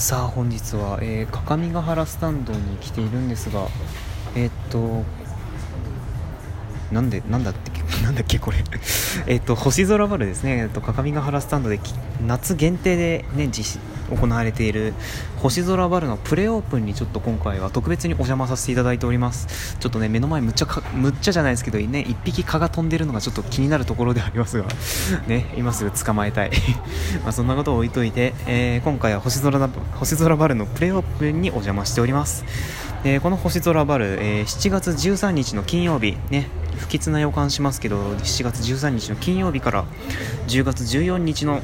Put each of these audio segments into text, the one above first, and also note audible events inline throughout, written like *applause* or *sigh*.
さあ本日は、えー、各務原スタンドに来ているんですがえー、っとなんでなんだってなんだっけ *laughs* これ。*laughs* えっと星空バルですね、えっと、各務原スタンドで夏限定でね実施行われている星空バルのプレオープンにちょっと今回は特別にお邪魔させていただいております。ちょっとね目の前むっちゃかむっちゃじゃないですけどね一匹蚊が飛んでるのがちょっと気になるところでありますがね今すぐ捕まえたい。*laughs* まそんなことを置いといて、えー、今回は星空星空バルのプレオープンにお邪魔しております。えー、この星空バル、えー、7月13日の金曜日ね不吉な予感しますけど7月13日の金曜日から10月14日の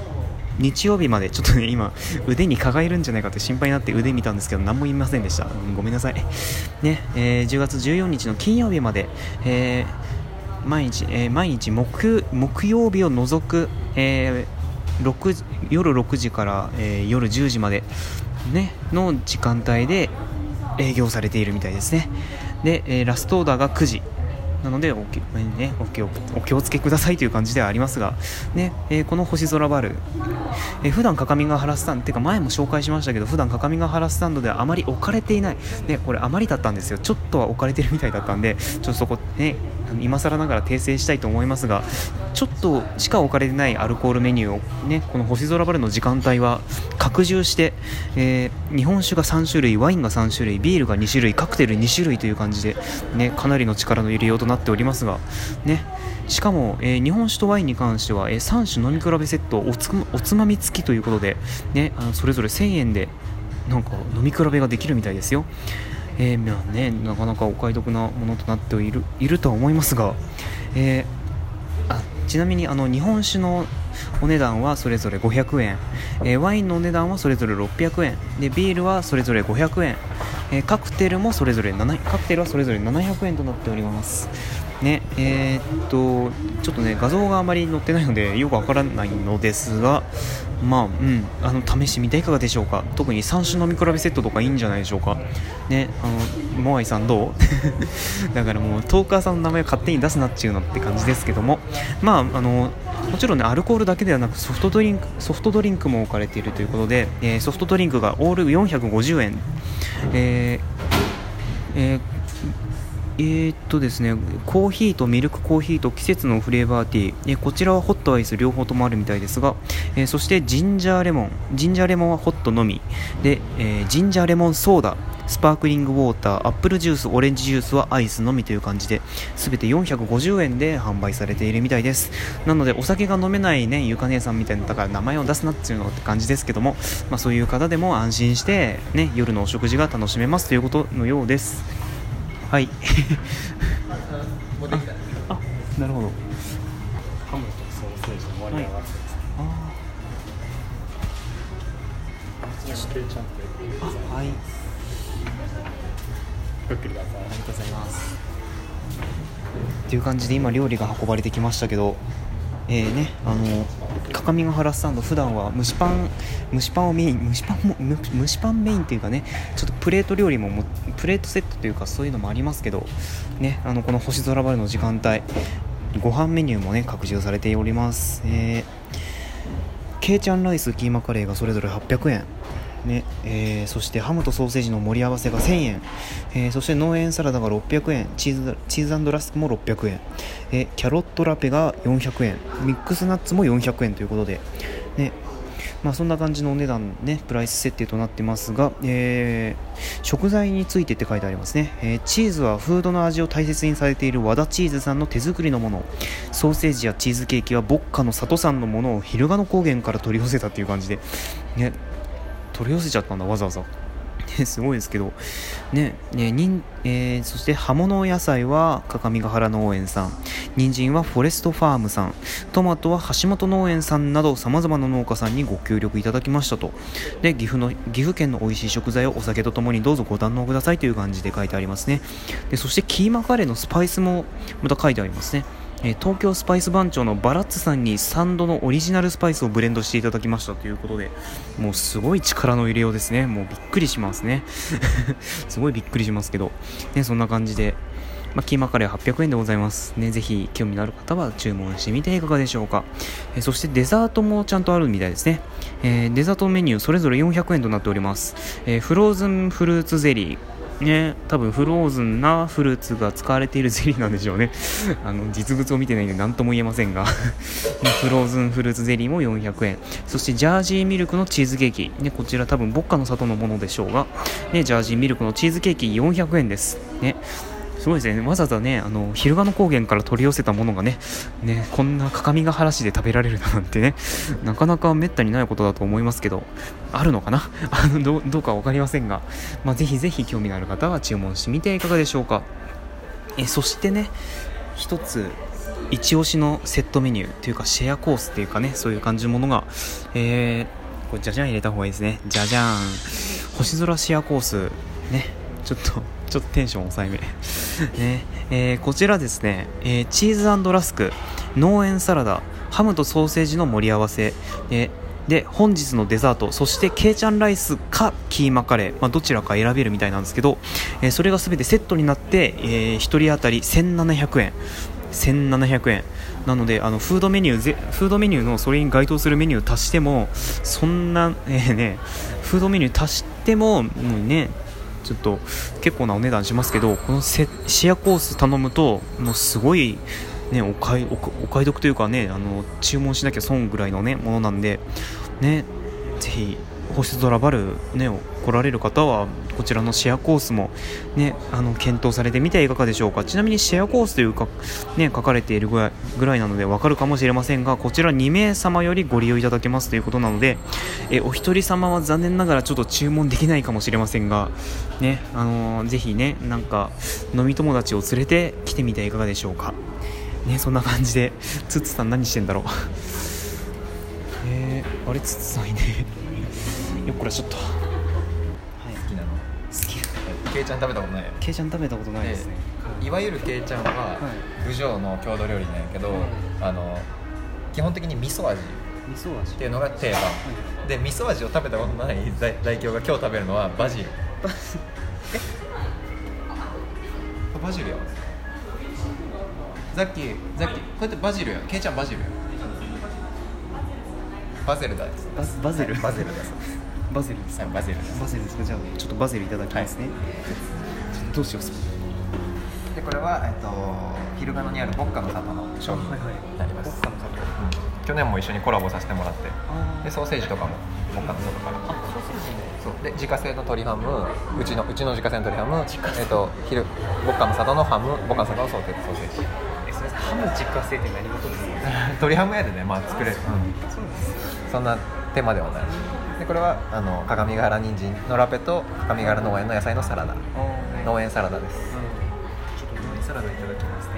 日曜日までちょっとね今腕に蚊がいるんじゃないかって心配になって腕見たんですけど何も言いませんでした、うん、ごめんなさい。ね、えー、10月14日の金曜日まで、えー、毎日、えー、毎日木木曜日を除く、えー、6夜6時から、えー、夜10時まで、ね、の時間帯で営業されているみたいですね。で、えー、ラストオーダーが9時。なのでお気,、ね、お気をお気をつけくださいという感じではありますが、ねえー、この星空バル、えー、普段各務原スタンドてか前も紹介しましたけど普段各務原スタンドではあまり置かれていない、ね、これあまりだったんですよ。ちょっとは置かれてるみたいだったんでちょっとそこね今更ながら訂正したいと思いますがちょっとしか置かれてないアルコールメニューをねこの星空バルの時間帯は拡充して、えー、日本酒が3種類ワインが3種類ビールが2種類カクテル2種類という感じで、ね、かなりの力の入れようとなってなっておりますが、ね、しかも、えー、日本酒とワインに関しては、えー、3種飲み比べセットおつおつまみ付きということで、ね、あのそれぞれ1000円でなんか飲み比べができるみたいですよ。えー、まあね、なかなかお買い得なものとなっているいるとは思いますが、えー、あちなみにあの日本酒のお値段はそれぞれ500円、えー、ワインのお値段はそれぞれ600円。でビールはそれぞれ500円、えー、カクテルもそれぞれ7カクテルはそれぞれ700円となっております。ねえー、っとちょっとね画像があまり載ってないのでよくわからないのですがまあうんあの試してみていかがでしょうか。特に3種飲み比べセットとかいいんじゃないでしょうか。ねあのモアイさんどう？*laughs* だからもうトーカーさんの名前を勝手に出すなっちゅうのって感じですけども。まああのもちろんねアルコールだけではなくソフトドリンクソフトドリンクも置かれているということで、えー、ソフトドリンクがオール450円、えーえーえー、っとですね、コーヒーとミルクコーヒーと季節のフレーバーティー、えこちらはホットアイス両方ともあるみたいですが、えー、そしてジンジャーレモン、ジンジャーレモンはホットのみ、で、え、ジンジャーレモンソーダ、スパークリングウォーター、アップルジュース、オレンジジュースはアイスのみという感じで、すべて450円で販売されているみたいです。なので、お酒が飲めないね、ゆか姉さんみたいな、だから名前を出すなっていうのって感じですけども、まあ、そういう方でも安心して、ね、夜のお食事が楽しめますということのようです。はい。*laughs* ああなるほど。ハムとソーセージり合わせあはいごゆっくりくださいありがとうございます。っていう感じで今料理が運ばれてきましたけどえーね、あの各務原スタンド普段は蒸しパン蒸しパンをメイン蒸しパンも蒸しパンメインっていうかねちょっとプレート料理ももプレートセットというかそういうのもありますけどねあのこの星空バルの時間帯ご飯メニューもね拡充されております、えー、ケイちゃんライスキーマカレーがそれぞれ800円。ねえー、そしてハムとソーセージの盛り合わせが1000円、えー、そして農園サラダが600円。チーズチーズラスクも600円、えー、キャロットラペが400円。ミックスナッツも400円ということで、ね。まあ、そんな感じのお値段、ね、プライス設定となってますが、えー、食材についてって書いてありますね、えー、チーズはフードの味を大切にされている和田チーズさんの手作りのもの。ソーセージやチーズケーキは牧歌の里産のものを昼賀野高原から取り寄せたという感じで、ね、取り寄せちゃったんだわざわざ。*laughs* すごいですけど。ねねにえー、そして葉物野菜は各務原農園さん。人参はフォレストファームさん。トマトは橋本農園さんなどさまざまな農家さんにご協力いただきましたと。で岐阜の岐阜県の美味しい食材をお酒とともにどうぞご堪能くださいという感じで書いてありますね。でそしてキーマカレーのスパイスもまた書いてありますね。えー、東京スパイス番長のバラッツさんにサンドのオリジナルスパイスをブレンドしていただきましたということでもうすごい力の入れようですね。もうびっくりしますね。*laughs* すごいびっくりしますけど、ね、そんな感じでまあ、キーマカレー800円でございます。ねぜひ興味のある方は注文してみていかがでしょうか、えーそしてデザートもちゃんとあるみたいですね、えーデザートメニューそれぞれ400円となっております、えフローズンフルーツゼリー。ね、多分フローズンなフルーツが使われているゼリーなんでしょうね。*laughs* あの実物を見てないんで何とも言えませんが。*laughs* フローズンフルーツゼリーも400円。そしてジャージーミルクのチーズケーキ、ね、こちら多分ボッカの里のものでしょうが、ね、ジャージーミルクのチーズケーキ400円です。ね。すごいですね。わざわざねあの昼賀野高原から取り寄せたものがねねこんな各務原市で食べられるなんてねなかなかめったにないことだと思いますけどあるのかな？*laughs* あのどうどうか分かりませんが、まあ、ぜひぜひ興味のある方は注文してみていかがでしょうか。えそしてね一つ一押しのセットメニューというかシェアコースっていうかねそういう感じのものがえー、これじゃじゃん入れた方がいいですね。じゃじゃん星空シェアコース。ね。ちょっとちょっとテンション抑えめ。*laughs* ねえーこちらですね、えーチーズラスク農園サラダハムとソーセージの盛り合わせでで本日のデザートそしてケイちゃんライスかキーマカレー、まあ、どちらか選べるみたいなんですけど、えーそれが全てセットになって、え1人当たり1700円。1700円。なのであのフードメニューぜフードメニューのそれに該当するメニュー足してもそんな、えーねフードメニュー足してももうねちょっと結構なお値段しますけどこのせシェアコース頼むともうすごい、ね、お買いお買い得というかねあの注文しなきゃ損ぐらいの、ね、ものなんで、ね、ぜひ星空バル、ね、来られる方はこちらのシェアコースも、ね、あの検討されてみてはいかがでしょうか。ちなみにシェアコースというか、ね、書かれているぐらいぐらいなので分かるかもしれませんがこちら2名様よりご利用いただけますということなのでえお一人様は残念ながらちょっと注文できないかもしれませんが、ねあのーぜひねなんか飲み友達を連れて来てみてはいかがでしょうか、ね、そんな感じでつつさん何してんだろう。えー、あれつつさんいねよっこらちょっと。はい。好きなの？好き。ケイちゃん食べたことないよ。ケイちゃん食べたことないですね。いわゆるケイちゃんは郡上の郷土料理なんやけど、はい。あの基本的に味噌味。っ味噌味。ていうのが定番。で味噌味を食べたことない代代表が今日食べるのはバジル。え？バジルやわさっきさっきこうやってバジルやケイちゃんバジルやバゼルだ。ですババゼル。バゼルだ。そうですバゼルですはいバゼル。ですバゼルですか？じゃあちょっとバゼルいただきますね、どうしよう。でこれは、えっと、昼賀野にあるボッカの里の商品にはいはい。なります、ボッカの里。うん。去年も一緒にコラボさせてもらってあでソーセージとかもボッカの里から。あソーセージそう。で自家製の鶏ハムうちのうちの自家製の鶏ハムえっと昼ボッカの里のハムボッカの里のソーセージ。えそれハム自家製って何事ですか？*laughs* 鶏ハム屋でねまあ作れる、そうですそんな手間ではない。でこれはあの鏡ヶ原人参のラペと鏡ヶ原農園の野菜のサラダ。農園サラダです。ちょっと農園サラダいただきますね。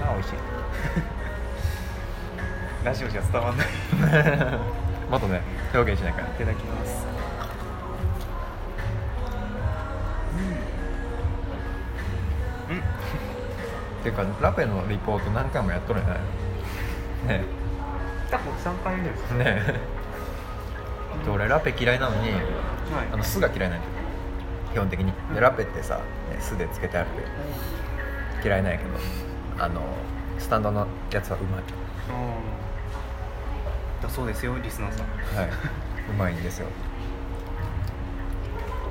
あ美味しい。*laughs* ラジオじゃ伝わんない。い *laughs* もっとね表現しないから。ただきます。*laughs* っていうかラペのリポート何回もやっとるんやないね多分3回目ですえねえ。で俺ラペ嫌いなのにはい。あの酢が嫌いなんだよ。基本的に。でラペってさ、ね、酢でつけてある。嫌いなんやけどあのスタンドのやつはうまい。だそうですよリスナーさん。はい。うまいんですよ。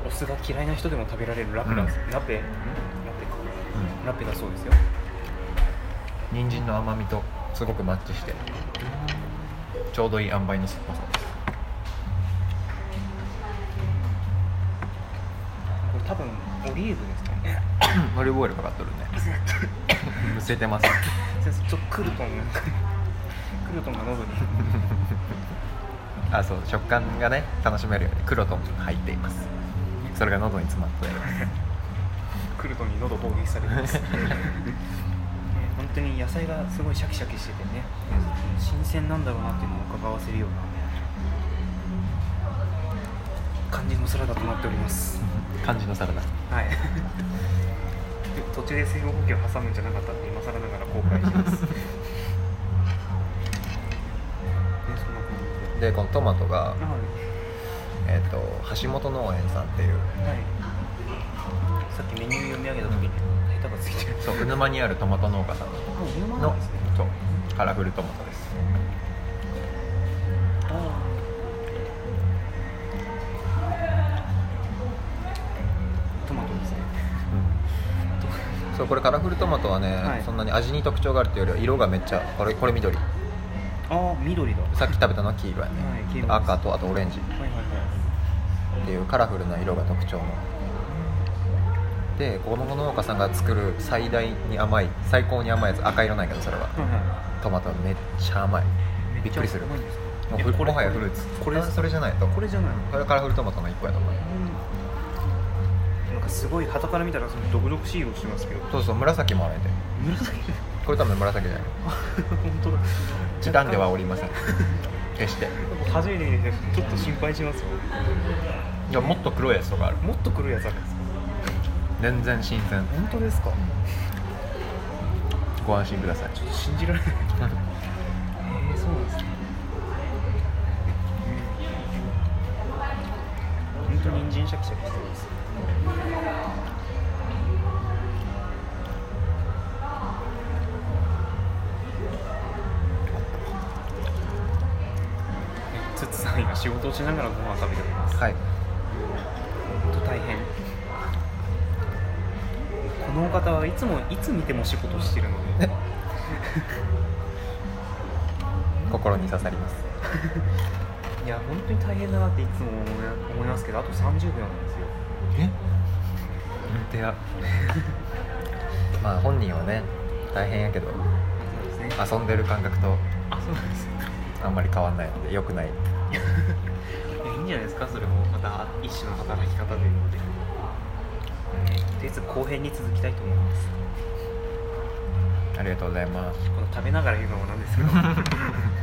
お酢が嫌いな人でも食べられる。ラペだ、うん。ラペ？ラペか。うラペだそうですよ。ん人参の甘みとすごくマッチしてちょうどいい塩梅の酸っぱさです。これ多分オリーブですかね。*coughs* オリーブオイルかかっとるね。*coughs* むせてます。先生ちょっとクルトンがクルトンが喉に。*laughs* あそう食感がね楽しめるようにクロトンが入っています。それが喉に詰まって *laughs* クルトンに喉攻撃されてます *laughs* 当に野菜がすごいシャキシャキしててね。新鮮なんだろうなっていうのを伺わせるような感じのサラダとなっております。感じのサラダ。はい。*laughs* 途中で水分補給を挟むんじゃなかったって今更ながら後悔します。*laughs* でこのトマトが、ではい。えっと橋本農園さんっていう。はい。さっきメニュー読み上げた時に下手がついてるそうう沼にあるトマト農家さん。のそうカラフルトマトです。トマトですね。そうこれカラフルトマトはね、はい。そんなに味に特徴があるっていうよりは色がめっちゃこれこれ緑。ああ緑だ。はさっき食べたのは黄色やね、い黄色です。赤とあとオレンジ。いはいはい。っていうカラフルな色が特徴のでこの農家さんが作る最大に甘い最高に甘いやつ赤色なんやけどそれは。トマトめっちゃ甘い。いびっくりする。もこれはやフルーツ。これあそれじゃないと。これじゃないうんこれはカラフルトマトの一個やと思うなんかすごい旗から見たらその毒々しい色してますけど。そうそう紫もあるんで紫？これ多分紫じゃない。*laughs* 本当だ。時短ではおりません。決して。初めて見てちょっと心配しますよ。いやもっと黒いやつとかある。もっと来るやつあるんですか？全然新鮮。本当ですか？ご安心ください。ちょっと信じられない。*laughs* えー、そうなんですね。本当に人参シャキシャキしてます。つつさん今仕事をしながらご飯を食べております。はい。本当大変。このお方はいつもいつ見ても仕事してるので。*laughs* 心に刺さります。*laughs* いや本当に大変だなっていつも思いますけどあと30秒なんですよ。え？本当や。まあ本人はね大変やけどそうですね。遊んでる感覚とあそうなんですあんまり変わんないのでよくない。*laughs* いやいいんじゃないですかそれも。また一種の働き方というのでとりあえず後編に続きたいと思います。ありがとうございます。この食べながら言うのもなんですけど *laughs*